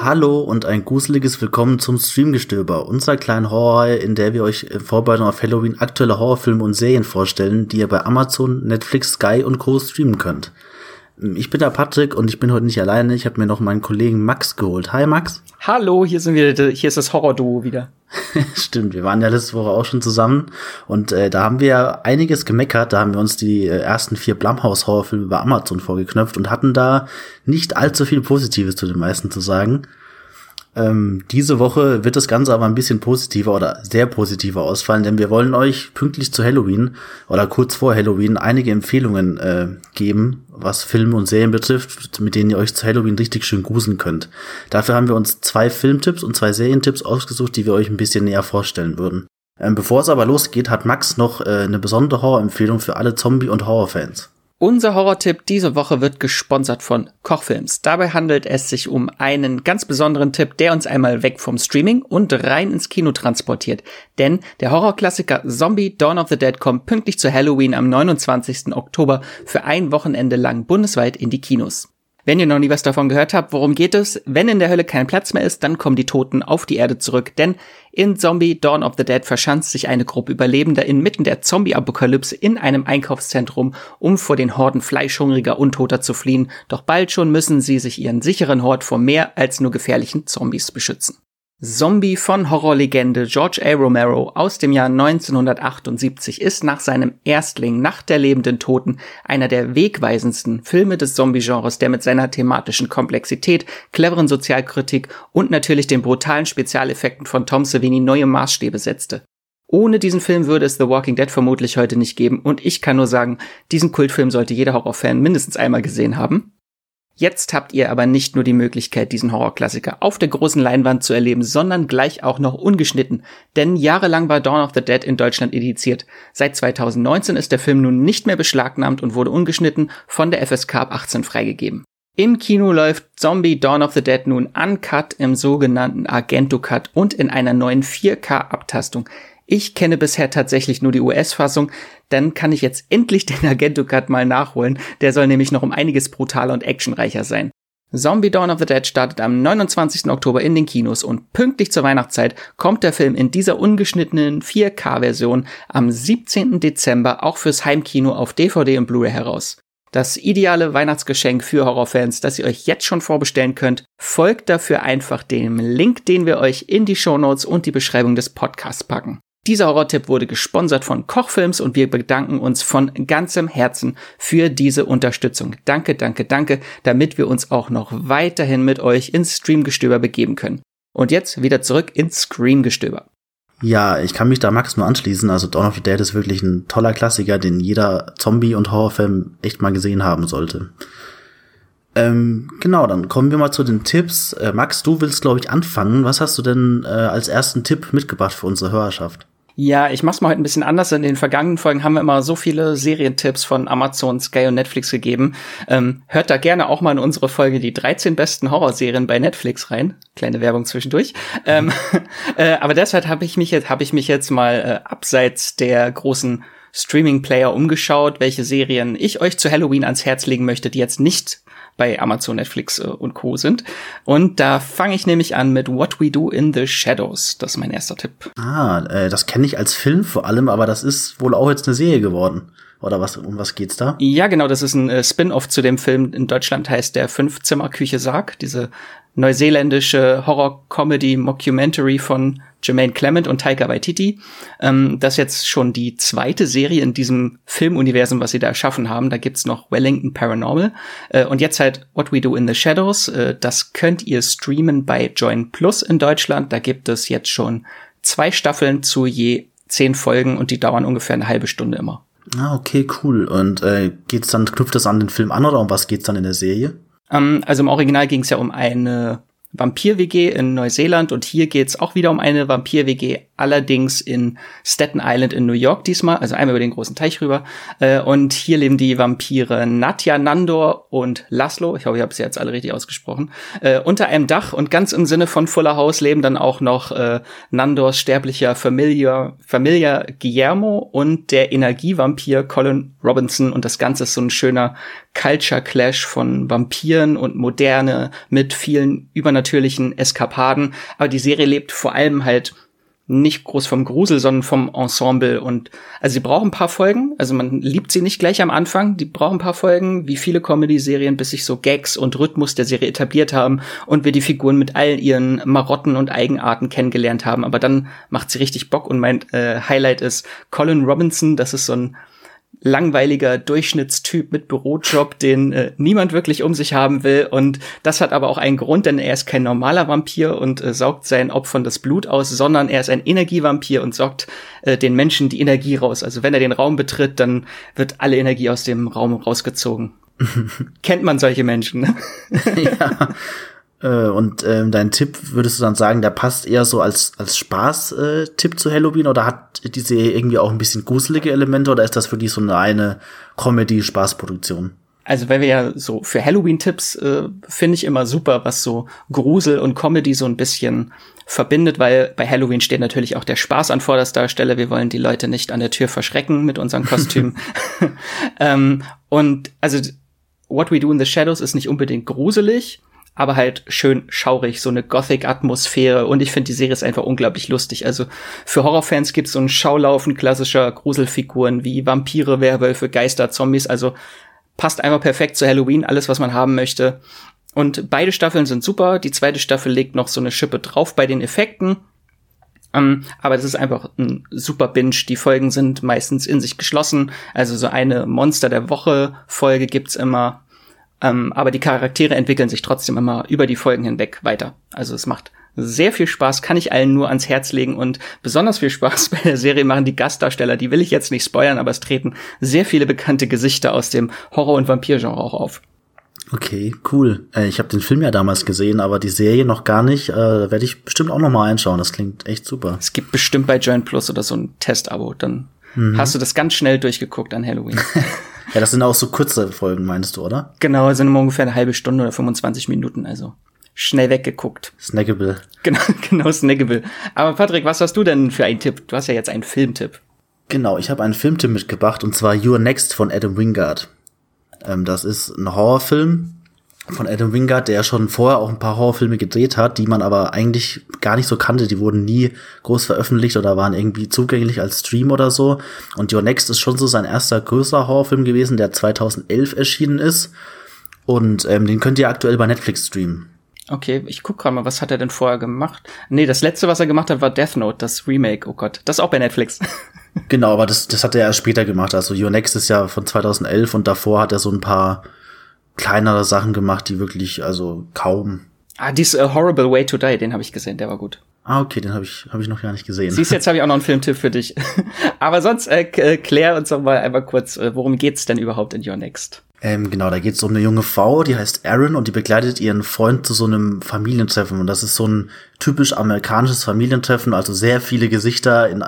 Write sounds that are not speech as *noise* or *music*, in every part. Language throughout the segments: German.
Hallo und ein gruseliges Willkommen zum Streamgestöber, unserer kleinen Horror, in der wir euch in Vorbereitung auf Halloween aktuelle Horrorfilme und Serien vorstellen, die ihr bei Amazon, Netflix, Sky und Co. streamen könnt. Ich bin der Patrick und ich bin heute nicht alleine. Ich habe mir noch meinen Kollegen Max geholt. Hi Max. *laughs* Hallo, hier sind wir, hier ist das Horror-Duo wieder. Stimmt, wir waren ja letzte Woche auch schon zusammen und äh, da haben wir einiges gemeckert. Da haben wir uns die äh, ersten vier Blumhouse-Horrorfilme bei Amazon vorgeknöpft und hatten da nicht allzu viel Positives zu den meisten zu sagen. Ähm, diese Woche wird das Ganze aber ein bisschen positiver oder sehr positiver ausfallen, denn wir wollen euch pünktlich zu Halloween oder kurz vor Halloween einige Empfehlungen äh, geben, was Filme und Serien betrifft, mit denen ihr euch zu Halloween richtig schön gruseln könnt. Dafür haben wir uns zwei Filmtipps und zwei Serientipps ausgesucht, die wir euch ein bisschen näher vorstellen würden. Ähm, bevor es aber losgeht, hat Max noch äh, eine besondere Horrorempfehlung für alle Zombie- und Horrorfans. Unser Horrortipp diese Woche wird gesponsert von Kochfilms. Dabei handelt es sich um einen ganz besonderen Tipp, der uns einmal weg vom Streaming und rein ins Kino transportiert. Denn der Horrorklassiker Zombie Dawn of the Dead kommt pünktlich zu Halloween am 29. Oktober für ein Wochenende lang bundesweit in die Kinos. Wenn ihr noch nie was davon gehört habt, worum geht es? Wenn in der Hölle kein Platz mehr ist, dann kommen die Toten auf die Erde zurück, denn in Zombie Dawn of the Dead verschanzt sich eine Gruppe Überlebender inmitten der Zombie-Apokalypse in einem Einkaufszentrum, um vor den Horden fleischhungriger Untoter zu fliehen, doch bald schon müssen sie sich ihren sicheren Hort vor mehr als nur gefährlichen Zombies beschützen. Zombie von Horrorlegende George A. Romero aus dem Jahr 1978 ist nach seinem Erstling Nacht der lebenden Toten einer der wegweisendsten Filme des Zombie-Genres, der mit seiner thematischen Komplexität, cleveren Sozialkritik und natürlich den brutalen Spezialeffekten von Tom Savini neue Maßstäbe setzte. Ohne diesen Film würde es The Walking Dead vermutlich heute nicht geben und ich kann nur sagen, diesen Kultfilm sollte jeder Horrorfan mindestens einmal gesehen haben. Jetzt habt ihr aber nicht nur die Möglichkeit, diesen Horrorklassiker auf der großen Leinwand zu erleben, sondern gleich auch noch ungeschnitten. Denn jahrelang war Dawn of the Dead in Deutschland ediziert. Seit 2019 ist der Film nun nicht mehr beschlagnahmt und wurde ungeschnitten von der FSK ab 18 freigegeben. Im Kino läuft Zombie Dawn of the Dead nun uncut im sogenannten Argento Cut und in einer neuen 4K Abtastung. Ich kenne bisher tatsächlich nur die US-Fassung, dann kann ich jetzt endlich den Argento Cut mal nachholen. Der soll nämlich noch um einiges brutaler und actionreicher sein. Zombie Dawn of the Dead startet am 29. Oktober in den Kinos und pünktlich zur Weihnachtszeit kommt der Film in dieser ungeschnittenen 4K-Version am 17. Dezember auch fürs Heimkino auf DVD und Blu-ray heraus. Das ideale Weihnachtsgeschenk für Horrorfans, das ihr euch jetzt schon vorbestellen könnt, folgt dafür einfach dem Link, den wir euch in die Shownotes und die Beschreibung des Podcasts packen. Dieser Horrortipp wurde gesponsert von Kochfilms und wir bedanken uns von ganzem Herzen für diese Unterstützung. Danke, danke, danke, damit wir uns auch noch weiterhin mit euch ins Streamgestöber begeben können. Und jetzt wieder zurück ins Screamgestöber. Ja, ich kann mich da Max nur anschließen. Also Dawn of the Dead ist wirklich ein toller Klassiker, den jeder Zombie- und Horrorfilm echt mal gesehen haben sollte. Ähm, genau, dann kommen wir mal zu den Tipps. Äh, Max, du willst, glaube ich, anfangen. Was hast du denn äh, als ersten Tipp mitgebracht für unsere Hörerschaft? Ja, ich mach's mal heute ein bisschen anders. In den vergangenen Folgen haben wir immer so viele Serientipps von Amazon, Sky und Netflix gegeben. Ähm, hört da gerne auch mal in unsere Folge die 13 besten Horrorserien bei Netflix rein. Kleine Werbung zwischendurch. Ähm, *laughs* äh, aber deshalb habe ich mich jetzt, habe ich mich jetzt mal äh, abseits der großen Streaming-Player umgeschaut, welche Serien ich euch zu Halloween ans Herz legen möchte, die jetzt nicht bei Amazon, Netflix äh, und Co. sind. Und da fange ich nämlich an mit What We Do in the Shadows. Das ist mein erster Tipp. Ah, äh, das kenne ich als Film vor allem, aber das ist wohl auch jetzt eine Serie geworden. Oder was, um was geht's da? Ja, genau, das ist ein äh, Spin-off zu dem Film. In Deutschland heißt der Fünf-Zimmer-Küche Sarg, diese neuseeländische Horror-Comedy-Mockumentary von Jermaine Clement und Taika Waititi. Ähm, das ist jetzt schon die zweite Serie in diesem Filmuniversum, was sie da erschaffen haben. Da gibt's noch Wellington Paranormal. Äh, und jetzt halt What We Do in the Shadows. Äh, das könnt ihr streamen bei Join Plus in Deutschland. Da gibt es jetzt schon zwei Staffeln zu je zehn Folgen und die dauern ungefähr eine halbe Stunde immer. Ah, okay, cool. Und äh, geht's dann, knüpft das an den Film an oder um was geht's dann in der Serie? Ähm, also im Original ging es ja um eine Vampir-WG in Neuseeland und hier geht's auch wieder um eine Vampir-WG, allerdings in Staten Island in New York diesmal, also einmal über den großen Teich rüber. Äh, und hier leben die Vampire Nadja, Nandor und Laszlo, ich hoffe, ich habe sie jetzt alle richtig ausgesprochen, äh, unter einem Dach und ganz im Sinne von Fuller House leben dann auch noch äh, Nandors sterblicher Familie, Familie Guillermo und der Energievampir Colin Robinson und das Ganze ist so ein schöner Culture Clash von Vampiren und Moderne mit vielen übernatürlichen Eskapaden. Aber die Serie lebt vor allem halt nicht groß vom Grusel, sondern vom Ensemble. Und also sie brauchen ein paar Folgen. Also man liebt sie nicht gleich am Anfang. Die brauchen ein paar Folgen, wie viele Comedy-Serien, bis sich so Gags und Rhythmus der Serie etabliert haben und wir die Figuren mit all ihren Marotten und Eigenarten kennengelernt haben. Aber dann macht sie richtig Bock und mein äh, Highlight ist Colin Robinson. Das ist so ein langweiliger Durchschnittstyp mit Bürojob, den äh, niemand wirklich um sich haben will. Und das hat aber auch einen Grund, denn er ist kein normaler Vampir und äh, saugt seinen Opfern das Blut aus, sondern er ist ein Energievampir und saugt äh, den Menschen die Energie raus. Also wenn er den Raum betritt, dann wird alle Energie aus dem Raum rausgezogen. *laughs* Kennt man solche Menschen, ne? ja. Äh, und ähm, dein Tipp, würdest du dann sagen, der passt eher so als, als Spaß-Tipp äh, zu Halloween oder hat die Serie irgendwie auch ein bisschen gruselige Elemente oder ist das für die so eine reine Comedy-Spaßproduktion? Also weil wir ja so für Halloween-Tipps äh, finde ich immer super, was so Grusel und Comedy so ein bisschen verbindet, weil bei Halloween steht natürlich auch der Spaß an vorderster Stelle. Wir wollen die Leute nicht an der Tür verschrecken mit unseren Kostümen. *laughs* *laughs* ähm, und also What We Do in the Shadows ist nicht unbedingt gruselig, aber halt schön schaurig, so eine Gothic-Atmosphäre. Und ich finde, die Serie ist einfach unglaublich lustig. Also für Horrorfans gibt es so ein Schaulaufen klassischer Gruselfiguren wie Vampire, Werwölfe, Geister, Zombies. Also passt einfach perfekt zu Halloween, alles, was man haben möchte. Und beide Staffeln sind super. Die zweite Staffel legt noch so eine Schippe drauf bei den Effekten. Um, ähm, aber das ist einfach ein super Binge. Die Folgen sind meistens in sich geschlossen. Also so eine Monster der Woche Folge gibt's immer. Ähm, aber die Charaktere entwickeln sich trotzdem immer über die Folgen hinweg weiter. Also es macht sehr viel Spaß, kann ich allen nur ans Herz legen und besonders viel Spaß *laughs* bei der Serie machen die Gastdarsteller. Die will ich jetzt nicht spoilern, aber es treten sehr viele bekannte Gesichter aus dem Horror- und Vampirgenre auch auf. Okay, cool. Äh, ich habe den Film ja damals gesehen, aber die Serie noch gar nicht. Äh, da werde ich bestimmt auch noch mal einschauen. Das klingt echt super. Es gibt bestimmt bei Join Plus oder so ein Testabo. Dann mhm. hast du das ganz schnell durchgeguckt an Halloween. *laughs* Ja, das sind auch so kurze Folgen, meinst du, oder? Genau, sind immer ungefähr eine halbe Stunde oder 25 Minuten, also schnell weggeguckt. Snackable. Genau, *laughs* genau, snackable. Aber Patrick, was hast du denn für einen Tipp? Du hast ja jetzt einen Filmtipp. Genau, ich habe einen Filmtipp mitgebracht und zwar You're Next von Adam Wingard. Ähm, das ist ein Horrorfilm von Adam Wingard, der schon vorher auch ein paar Horrorfilme gedreht hat, die man aber eigentlich gar nicht so kannte. Die wurden nie groß veröffentlicht oder waren irgendwie zugänglich als Stream oder so. Und Your Next ist schon so sein erster größerer Horrorfilm gewesen, der 2011 erschienen ist. Und ähm, den könnt ihr aktuell bei Netflix streamen. Okay, ich guck gerade mal, was hat er denn vorher gemacht? Nee, das letzte, was er gemacht hat, war Death Note, das Remake. Oh Gott, das ist auch bei Netflix. genau, aber das, das hat er erst später gemacht. Also Your Next ist ja von 2011 und davor hat er so ein paar kleinere Sachen gemacht, die wirklich, also kaum. Ah, dies uh, Horrible Way to Die, den habe ich gesehen, der war gut. Ah, okay, den habe ich, hab ich noch gar nicht gesehen. Siehst, jetzt habe ich auch noch einen Filmtipp für dich. *laughs* Aber sonst äh, äh, klär uns doch mal einmal kurz, äh, worum geht's denn überhaupt in Your Next? Ähm, genau, da geht es um eine junge Frau, die heißt Erin und die begleitet ihren Freund zu so einem Familientreffen. Und das ist so ein typisch amerikanisches Familientreffen, also sehr viele Gesichter in,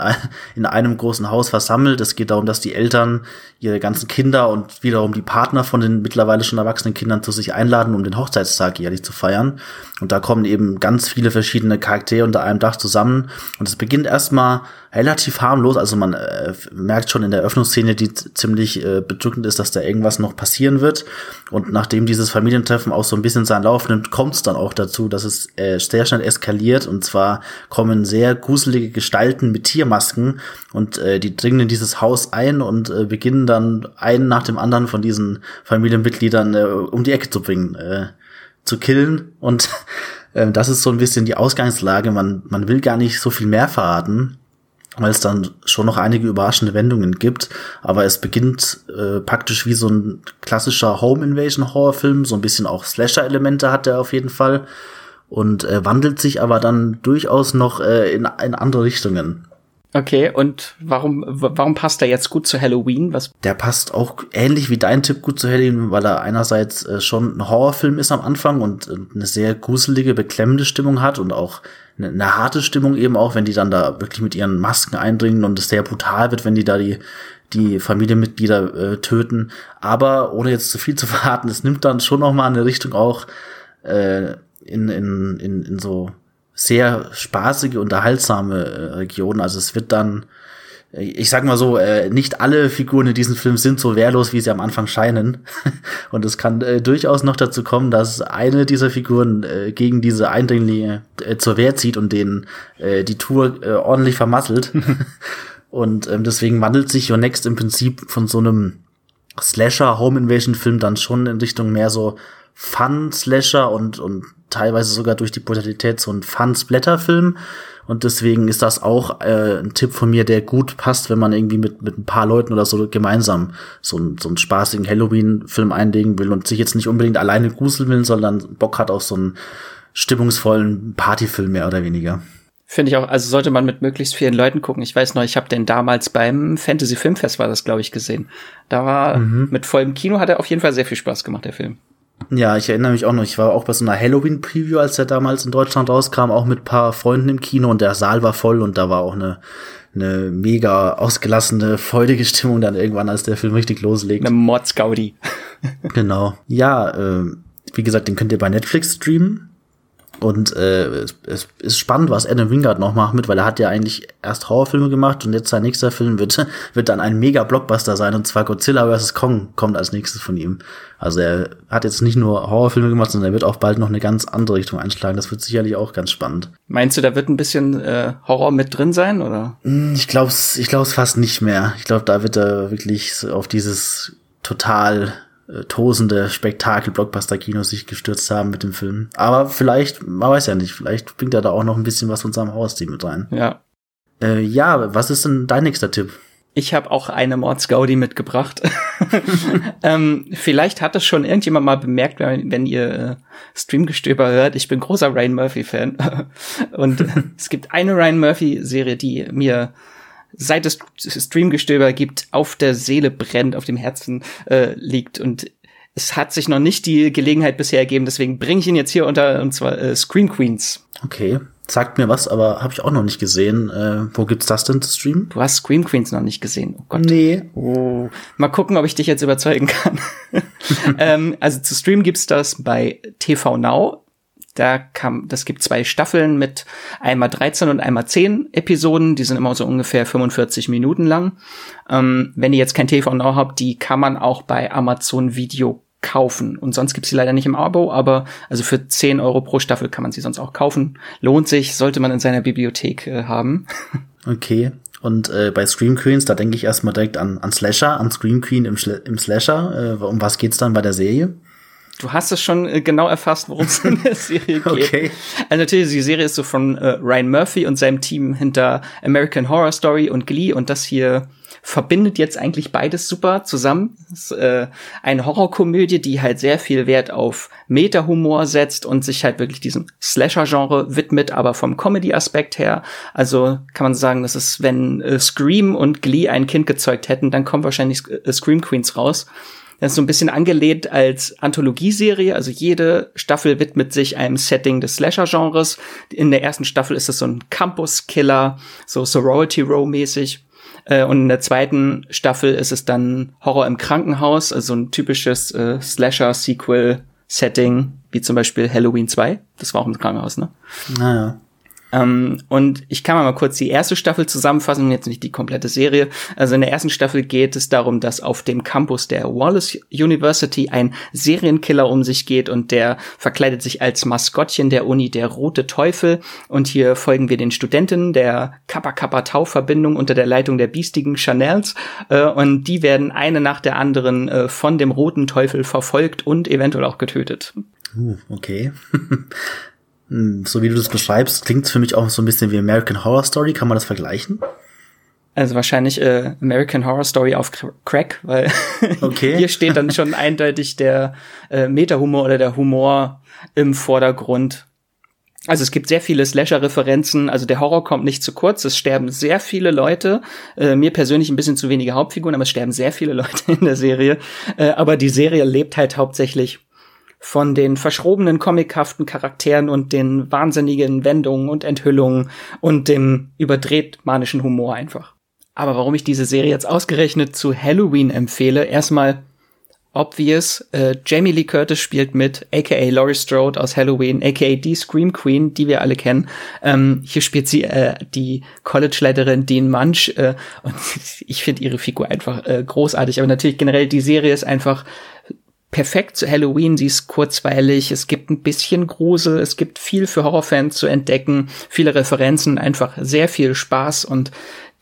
in einem großen Haus versammelt. Es geht darum, dass die Eltern ihre ganzen Kinder und wiederum die Partner von den mittlerweile schon erwachsenen Kindern zu sich einladen, um den Hochzeitstag jährlich zu feiern. Und da kommen eben ganz viele verschiedene Charaktere unter einem Dach zusammen. Und es beginnt erstmal relativ harmlos. Also man äh, merkt schon in der Öffnungsszene, die ziemlich äh, bedrückend ist, dass da irgendwas noch passieren wird. Und nachdem dieses Familientreffen auch so ein bisschen seinen Lauf nimmt, kommt es dann auch dazu, dass es äh, sehr schnell eskaliert. Und zwar kommen sehr gruselige Gestalten mit Tiermasken und äh, die dringen in dieses Haus ein und äh, beginnen dann einen nach dem anderen von diesen Familienmitgliedern äh, um die Ecke zu bringen, äh, zu killen. Und *laughs* äh, das ist so ein bisschen die Ausgangslage. Man, man will gar nicht so viel mehr verraten weil es dann schon noch einige überraschende Wendungen gibt. Aber es beginnt äh, praktisch wie so ein klassischer Home Invasion Horrorfilm, so ein bisschen auch Slasher-Elemente hat er auf jeden Fall und äh, wandelt sich aber dann durchaus noch äh, in, in andere Richtungen. Okay, und warum, warum passt der jetzt gut zu Halloween? Was? Der passt auch ähnlich wie dein Tipp gut zu Halloween, weil er einerseits äh, schon ein Horrorfilm ist am Anfang und äh, eine sehr gruselige, beklemmende Stimmung hat und auch eine, eine, harte Stimmung eben auch, wenn die dann da wirklich mit ihren Masken eindringen und es sehr brutal wird, wenn die da die, die Familienmitglieder äh, töten. Aber ohne jetzt zu viel zu verraten, es nimmt dann schon noch mal eine Richtung auch äh, in, in, in, in so sehr spaßige, unterhaltsame äh, Regionen. Also es wird dann, äh, ich sag mal so, äh, nicht alle Figuren in diesem Film sind so wehrlos, wie sie am Anfang scheinen. *laughs* Und es kann äh, durchaus noch dazu kommen, dass eine dieser Figuren äh, gegen diese Eindringlinge äh, zur Wehr zieht und denen äh, die Tour äh, ordentlich vermasselt. *laughs* und ähm, deswegen wandelt sich Your Next im Prinzip von so einem Slasher Home Invasion Film dann schon in Richtung mehr so Fun Slasher und und teilweise sogar durch die Brutalität so ein Fun-Splatter-Film. Und deswegen ist das auch äh, ein Tipp von mir, der gut passt, wenn man irgendwie mit, mit ein paar Leuten oder so gemeinsam so, ein, so einen spaßigen Halloween-Film einlegen will und sich jetzt nicht unbedingt alleine gruseln will, sondern Bock hat auf so einen stimmungsvollen Partyfilm mehr oder weniger. Finde ich auch, also sollte man mit möglichst vielen Leuten gucken. Ich weiß noch, ich habe den damals beim Fantasy Filmfest war das, glaube ich, gesehen. Da war mhm. mit vollem Kino hat er auf jeden Fall sehr viel Spaß gemacht, der Film. Ja, ich erinnere mich auch noch, ich war auch bei so einer Halloween-Preview, als der damals in Deutschland rauskam, auch mit paar Freunden im Kino und der Saal war voll und da war auch eine, eine mega ausgelassene, freudige Stimmung dann irgendwann, als der Film richtig loslegt. Eine Mordsgaudi. genau. Ja, äh, wie gesagt, den könnt ihr bei Netflix streamen. Und äh, es, es ist spannend, was Adam Wingard noch macht mit, weil er hat ja eigentlich erst Horrorfilme gemacht und jetzt sein nächster Film wird, *laughs* wird dann ein mega Blockbuster sein und zwar Godzilla vs. Kong kommt als nächstes von ihm. Also er hat jetzt nicht nur Horrorfilme gemacht, sondern er wird auch bald noch eine ganz andere Richtung einschlagen. Das wird sicherlich auch ganz spannend. Meinst du, da wird ein bisschen äh, Horror mit drin sein, oder? Hm, ich glaube es ich glaub's fast nicht mehr. Ich glaube, da wird er wirklich auf dieses total äh, tosende Spektakel-Blockbuster-Kinos sich gestürzt haben mit dem Film. Aber vielleicht, man weiß ja nicht, vielleicht bringt er da auch noch ein bisschen was von seinem Hausteam mit rein. Ja. Äh, ja, was ist denn dein nächster Tipp? Ich habe auch eine Mordsgaudi mitgebracht. *laughs* *laughs* ähm, vielleicht hat es schon irgendjemand mal bemerkt, wenn, wenn ihr äh, Streamgestöber hört. Ich bin großer Ryan Murphy-Fan. *laughs* Und es gibt eine Ryan Murphy-Serie, die mir seit es Streamgestöber gibt, auf der Seele brennt, auf dem Herzen äh, liegt und es hat sich noch nicht die Gelegenheit bisher ergeben, deswegen bringe ich ihn jetzt hier unter, und zwar äh, Scream Queens. Okay, sagt mir was, aber habe ich auch noch nicht gesehen. Äh, wo gibt's das denn zu streamen? Du hast Scream Queens noch nicht gesehen. Oh Gott. Nee. Oh. Mal gucken, ob ich dich jetzt überzeugen kann. *laughs* ähm, also zu streamen gibt's das bei TV Now. Da kam, das gibt zwei Staffeln mit einmal 13 und einmal 10 Episoden. Die sind immer so ungefähr 45 Minuten lang. Ähm, wenn ihr jetzt kein TV Now habt, die kann man auch bei Amazon Video kaufen. Und sonst gibt's sie leider nicht im Abo, aber also für 10 Euro pro Staffel kann man sie sonst auch kaufen. Lohnt sich, sollte man in seiner Bibliothek äh, haben. *laughs* Okay. Und äh, bei Scream Queens, da denke ich erstmal direkt an, an Slasher, an Scream Queen im, Schl im Slasher. Äh, um was geht's dann bei der Serie? Du hast es schon äh, genau erfasst, worum es in der Serie geht. Okay. Also natürlich, die Serie ist so von äh, Ryan Murphy und seinem Team hinter American Horror Story und Glee und das hier verbindet jetzt eigentlich beides super zusammen. Das ist, äh, eine Horrorkomödie, die halt sehr viel Wert auf Meta-Humor setzt und sich halt wirklich diesem Slasher-Genre widmet, aber vom Comedy-Aspekt her. Also kann man sagen, das ist, wenn äh, Scream und Glee ein Kind gezeugt hätten, dann kommen wahrscheinlich äh, Scream Queens raus. Das ist so ein bisschen angelehnt als Anthologieserie. Also jede Staffel widmet sich einem Setting des Slasher-Genres. In der ersten Staffel ist es so ein Campus-Killer, so Sorority Row-mäßig. Äh, und in der zweiten Staffel ist es dann Horror im Krankenhaus, also ein typisches äh, Slasher-Sequel-Setting, wie zum Beispiel Halloween 2. Das war auch im Krankenhaus, ne? Naja. Ähm, und ich kann mal kurz die erste Staffel zusammenfassen, jetzt nicht die komplette Serie. Also in der ersten Staffel geht es darum, dass auf dem Campus der Wallace University ein Serienkiller um sich geht und der verkleidet sich als Maskottchen der Uni der Rote Teufel. Und hier folgen wir den Studenten der Kappa Kappa Tau Verbindung unter der Leitung der biestigen Chanels. Äh, und die werden eine nach der anderen äh, von dem Roten Teufel verfolgt und eventuell auch getötet. Uh, okay. *laughs* Hm, so wie du das beschreibst, klingt es für mich auch so ein bisschen wie American Horror Story. Kann man das vergleichen? Also wahrscheinlich äh, American Horror Story auf Crack, weil *laughs* okay. hier steht dann schon eindeutig der äh, Meta-Humor oder der Humor im Vordergrund. Also es gibt sehr viele Slasher-Referenzen, also der Horror kommt nicht zu kurz, es sterben sehr viele Leute, äh, mir persönlich ein bisschen zu wenige Hauptfiguren, aber es sterben sehr viele *laughs* Leute in der Serie. Äh, aber die Serie lebt halt hauptsächlich von den verschrobenen, comichaften Charakteren und den wahnsinnigen Wendungen und Enthüllungen und dem überdreht manischen Humor einfach. Aber warum ich diese Serie jetzt ausgerechnet zu Halloween empfehle, erstmal obvious. Äh, Jamie Lee Curtis spielt mit, aka Laurie Strode aus Halloween, aka die Scream Queen, die wir alle kennen. Ähm, hier spielt sie äh, die College-Leiterin Dean Munch äh, und *laughs* ich finde ihre Figur einfach äh, großartig. Aber natürlich generell die Serie ist einfach perfekt zu Halloween. Sie ist kurzweilig, es gibt ein bisschen Grusel, es gibt viel für Horrorfans zu entdecken, viele Referenzen, einfach sehr viel Spaß und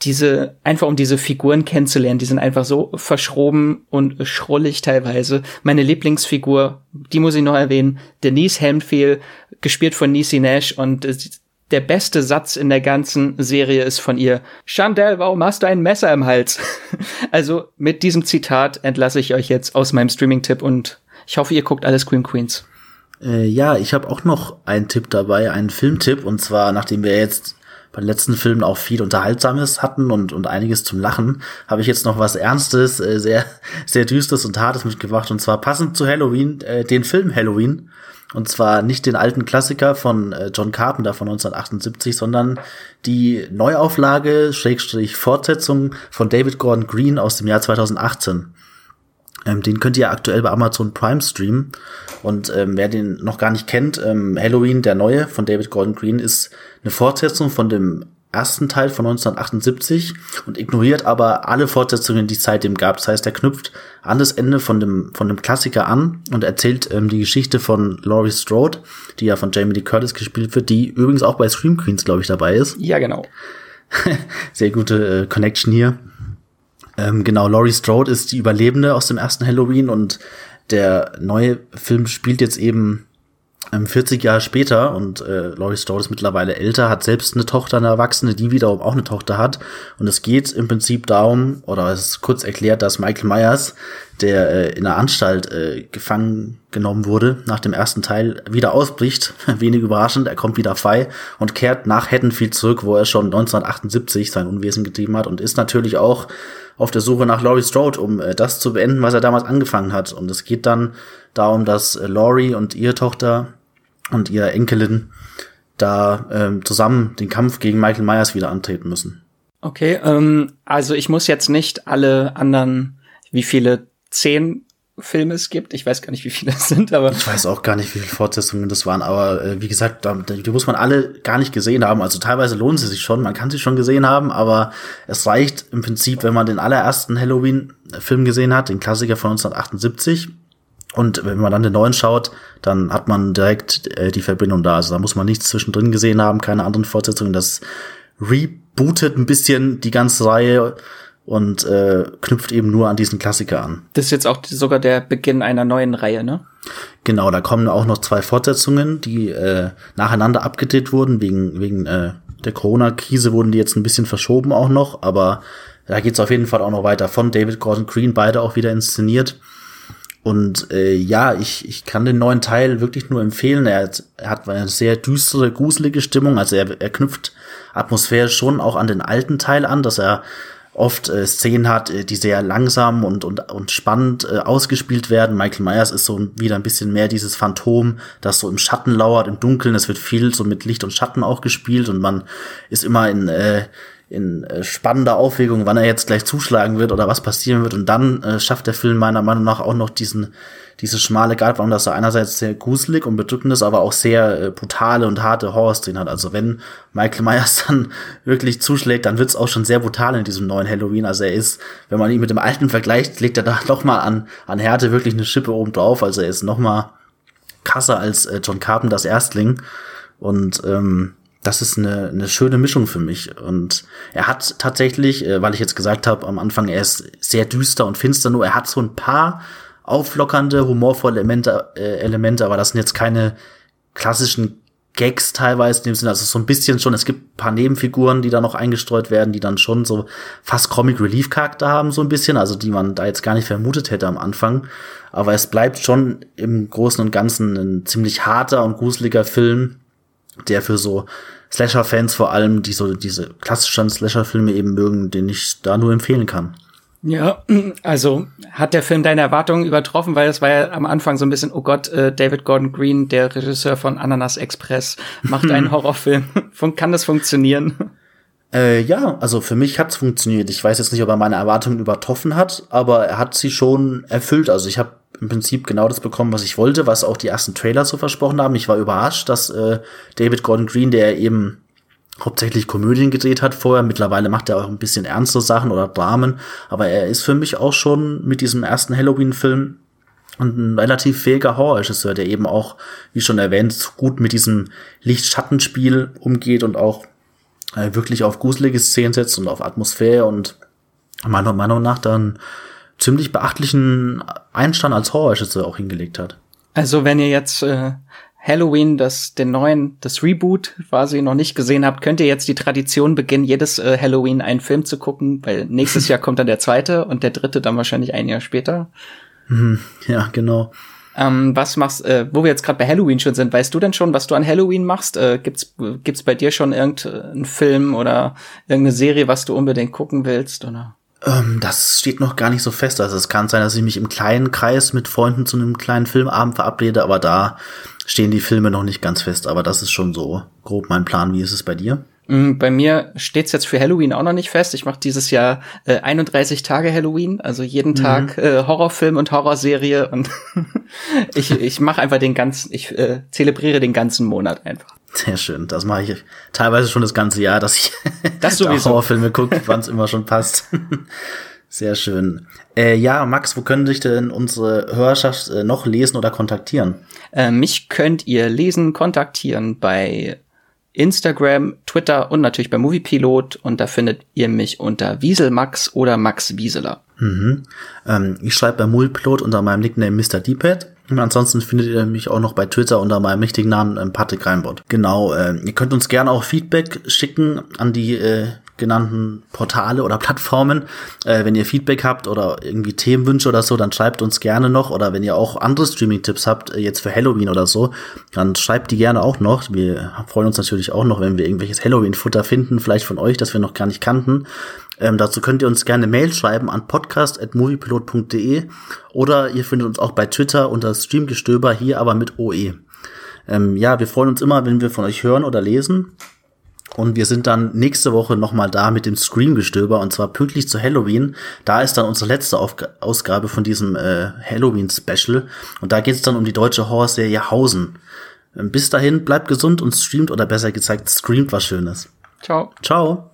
diese, einfach um diese Figuren kennenzulernen, die sind einfach so verschroben und schrullig teilweise. Meine Lieblingsfigur, die muss ich noch erwähnen, Denise Helmfield, gespielt von Niecy Nash und äh, der beste Satz in der ganzen Serie ist von ihr, Chandel, warum hast du ein Messer im Hals? *laughs* also mit diesem Zitat entlasse ich euch jetzt aus meinem Streaming-Tipp und ich hoffe, ihr guckt alle Scream Queens. Äh, ja, ich habe auch noch einen Tipp dabei, einen Filmtipp und zwar, nachdem wir jetzt bei den letzten Filmen auch viel Unterhaltsames hatten und, und einiges zum Lachen, habe ich jetzt noch was Ernstes, äh, sehr, *laughs* sehr Düstes und Hartes mitgebracht. Und zwar passend zu Halloween, äh, den Film Halloween. Und zwar nicht den alten Klassiker von äh, John Carpenter von 1978, sondern die Neuauflage, Schrägstrich Fortsetzung von David Gordon Green aus dem Jahr 2018. Ähm, den könnt ihr aktuell bei Amazon Prime streamen. Und ähm, wer den noch gar nicht kennt, ähm, Halloween, der neue von David Gordon Green, ist eine Fortsetzung von dem ersten Teil von 1978 und ignoriert aber alle Fortsetzungen, die es seitdem gab. Das heißt, er knüpft an das Ende von dem, von dem Klassiker an und erzählt ähm, die Geschichte von Laurie Strode, die ja von Jamie Lee Curtis gespielt wird, die übrigens auch bei Scream Queens, glaube ich, dabei ist. Ja, genau. *laughs* Sehr gute äh, Connection hier. Ähm, genau, Laurie Strode ist die Überlebende aus dem ersten Halloween und der neue Film spielt jetzt eben 40 Jahre später und äh, Laurie Strode ist mittlerweile älter, hat selbst eine Tochter, eine Erwachsene, die wiederum auch eine Tochter hat. Und es geht im Prinzip darum, oder es ist kurz erklärt, dass Michael Myers, der äh, in einer Anstalt äh, gefangen genommen wurde, nach dem ersten Teil wieder ausbricht. *laughs* Wenig überraschend, er kommt wieder frei und kehrt nach Haddonfield zurück, wo er schon 1978 sein Unwesen getrieben hat und ist natürlich auch auf der Suche nach Laurie Strode, um äh, das zu beenden, was er damals angefangen hat. Und es geht dann darum, dass äh, Laurie und ihre Tochter und ihre Enkelin da ähm, zusammen den Kampf gegen Michael Myers wieder antreten müssen. Okay, ähm, also ich muss jetzt nicht alle anderen, wie viele zehn Filme es gibt. Ich weiß gar nicht, wie viele es sind, aber. Ich weiß auch gar nicht, wie viele Fortsetzungen das waren, aber äh, wie gesagt, da, die muss man alle gar nicht gesehen haben. Also teilweise lohnen sie sich schon, man kann sie schon gesehen haben, aber es reicht im Prinzip, wenn man den allerersten Halloween-Film gesehen hat, den Klassiker von 1978, und wenn man dann den neuen schaut, dann hat man direkt äh, die Verbindung da. Also da muss man nichts zwischendrin gesehen haben, keine anderen Fortsetzungen. Das rebootet ein bisschen die ganze Reihe und äh, knüpft eben nur an diesen Klassiker an. Das ist jetzt auch sogar der Beginn einer neuen Reihe, ne? Genau, da kommen auch noch zwei Fortsetzungen, die äh, nacheinander abgedreht wurden. Wegen, wegen äh, der Corona-Krise wurden die jetzt ein bisschen verschoben auch noch, aber da geht's auf jeden Fall auch noch weiter. Von David Gordon Green, beide auch wieder inszeniert. Und äh, ja, ich, ich kann den neuen Teil wirklich nur empfehlen. Er hat, er hat eine sehr düstere, gruselige Stimmung. Also er, er knüpft atmosphärisch schon auch an den alten Teil an, dass er oft äh, Szenen hat, äh, die sehr langsam und, und, und spannend äh, ausgespielt werden. Michael Myers ist so wieder ein bisschen mehr dieses Phantom, das so im Schatten lauert, im Dunkeln. Es wird viel so mit Licht und Schatten auch gespielt und man ist immer in, äh, in äh, spannender Aufregung, wann er jetzt gleich zuschlagen wird oder was passieren wird. Und dann äh, schafft der Film meiner Meinung nach auch noch diesen, diese schmale Gratwanderung, dass er einerseits sehr gruselig und bedrückend ist, aber auch sehr äh, brutale und harte Horror-Szenen hat. Also wenn Michael Myers *laughs* dann wirklich zuschlägt, dann wird's auch schon sehr brutal in diesem neuen Halloween. Also er ist, wenn man ihn mit dem alten vergleicht, legt er da *laughs* noch mal an, an Härte wirklich eine Schippe oben drauf. Also er ist noch mal krasser als äh, John Carpenters Erstling. Und ähm, das ist eine, eine schöne Mischung für mich. Und er hat tatsächlich, äh, weil ich jetzt gesagt habe am Anfang, er ist sehr düster und finster, nur er hat so ein paar auflockernde, humorvolle Elemente, äh, Elemente aber das sind jetzt keine klassischen Gags teilweise in dem Sinne, also so ein bisschen schon, es gibt paar Nebenfiguren, die da noch eingestreut werden, die dann schon so fast Comic Relief Charakter haben, so ein bisschen, also die man da jetzt gar nicht vermutet hätte am Anfang. Aber es bleibt schon im Großen und Ganzen ein ziemlich harter und gruseliger Film, der für so Slasher-Fans vor allem, die so diese klassischen Slasher-Filme eben mögen, den ich da nur empfehlen kann. Ja, also hat der Film deine Erwartungen übertroffen, weil es war ja am Anfang so ein bisschen, oh Gott, äh, David Gordon Green, der Regisseur von Ananas Express, macht einen *laughs* Horrorfilm. Kann das funktionieren? Äh, ja, also für mich hat's funktioniert. Ich weiß jetzt nicht, ob er meine Erwartungen übertroffen hat, aber er hat sie schon erfüllt. Also ich habe im Prinzip genau das bekommen, was ich wollte, was auch die ersten Trailer so versprochen haben. Ich war überrascht, dass äh, David Gordon Green, der eben hauptsächlich Komödien gedreht hat vorher. Mittlerweile macht er auch ein bisschen ernste Sachen oder Dramen. Aber er ist für mich auch schon mit diesem ersten Halloween-Film ein relativ fähiger Horrorregisseur, der eben auch, wie schon erwähnt, gut mit diesem Licht-Schattenspiel umgeht und auch äh, wirklich auf gruselige Szenen setzt und auf Atmosphäre und meiner Meinung nach dann ziemlich beachtlichen Einstand als Horrorregisseur auch hingelegt hat. Also wenn ihr jetzt äh, Halloween, das den neuen, das Reboot quasi noch nicht gesehen habt, könnt ihr jetzt die Tradition beginnen, jedes äh, Halloween einen Film zu gucken, weil nächstes *laughs* Jahr kommt dann der zweite und der dritte dann wahrscheinlich ein Jahr später. Mhm, ja, genau. Ähm, was machst, äh, wo wir jetzt gerade bei Halloween schon sind, weißt du denn schon, was du an Halloween machst? Äh, gibt's gibt's bei dir schon irgendeinen Film oder irgendeine Serie, was du unbedingt gucken willst oder? Ähm, das steht noch gar nicht so fest. Also es kann sein, dass ich mich im kleinen Kreis mit Freunden zu einem kleinen Filmabend verabrede, aber da stehen die Filme noch nicht ganz fest. Aber das ist schon so grob mein Plan. Wie ist es bei dir? Mm, bei mir steht's jetzt für Halloween auch noch nicht fest. Ich mache dieses Jahr äh, 31 Tage Halloween, also jeden mhm. Tag äh, Horrorfilm und Horrorserie und *laughs* ich, ich mache einfach den ganzen, ich äh, zelebriere den ganzen Monat einfach. Sehr schön. Das mache ich teilweise schon das ganze Jahr, dass ich *laughs* das sowieso. *laughs* Horrorfilme gucke, wann es immer schon passt. *laughs* Sehr schön. Äh, ja, Max, wo können sich denn unsere Hörerschaft äh, noch lesen oder kontaktieren? Äh, mich könnt ihr lesen, kontaktieren bei Instagram, Twitter und natürlich bei Moviepilot und da findet ihr mich unter Wieselmax oder Max Wieseler. Mhm. Ähm, ich schreibe bei Moviepilot unter meinem Nickname Mr. Deephead. Und ansonsten findet ihr mich auch noch bei Twitter unter meinem richtigen Namen ähm, Patrick Reinbott. Genau, äh, ihr könnt uns gerne auch Feedback schicken an die äh, genannten Portale oder *laughs* Plattformen. Äh, wenn ihr Feedback habt oder irgendwie Themenwünsche oder so, dann schreibt uns gerne noch. Oder wenn ihr auch andere Streaming-Tipps habt, äh, jetzt für Halloween oder so, dann schreibt die gerne auch noch. Wir freuen uns natürlich auch noch, wenn wir irgendwelches Halloween-Futter finden, vielleicht von euch, das wir noch gar nicht kannten. Ähm, dazu könnt ihr uns gerne Mail schreiben an podcast.moviepilot.de oder ihr findet uns auch bei Twitter unter Streamgestöber, hier aber mit OE. Ähm, ja, wir freuen uns immer, wenn wir von euch hören oder lesen. Und wir sind dann nächste Woche nochmal da mit dem Scream-Gestöber und zwar pünktlich zu Halloween. Da ist dann unsere letzte Aufg Ausgabe von diesem äh, Halloween-Special. Und da geht es dann um die deutsche Horrorserie Hausen. Ähm, bis dahin, bleibt gesund und streamt oder besser gezeigt, streamt was Schönes. Ciao. Ciao.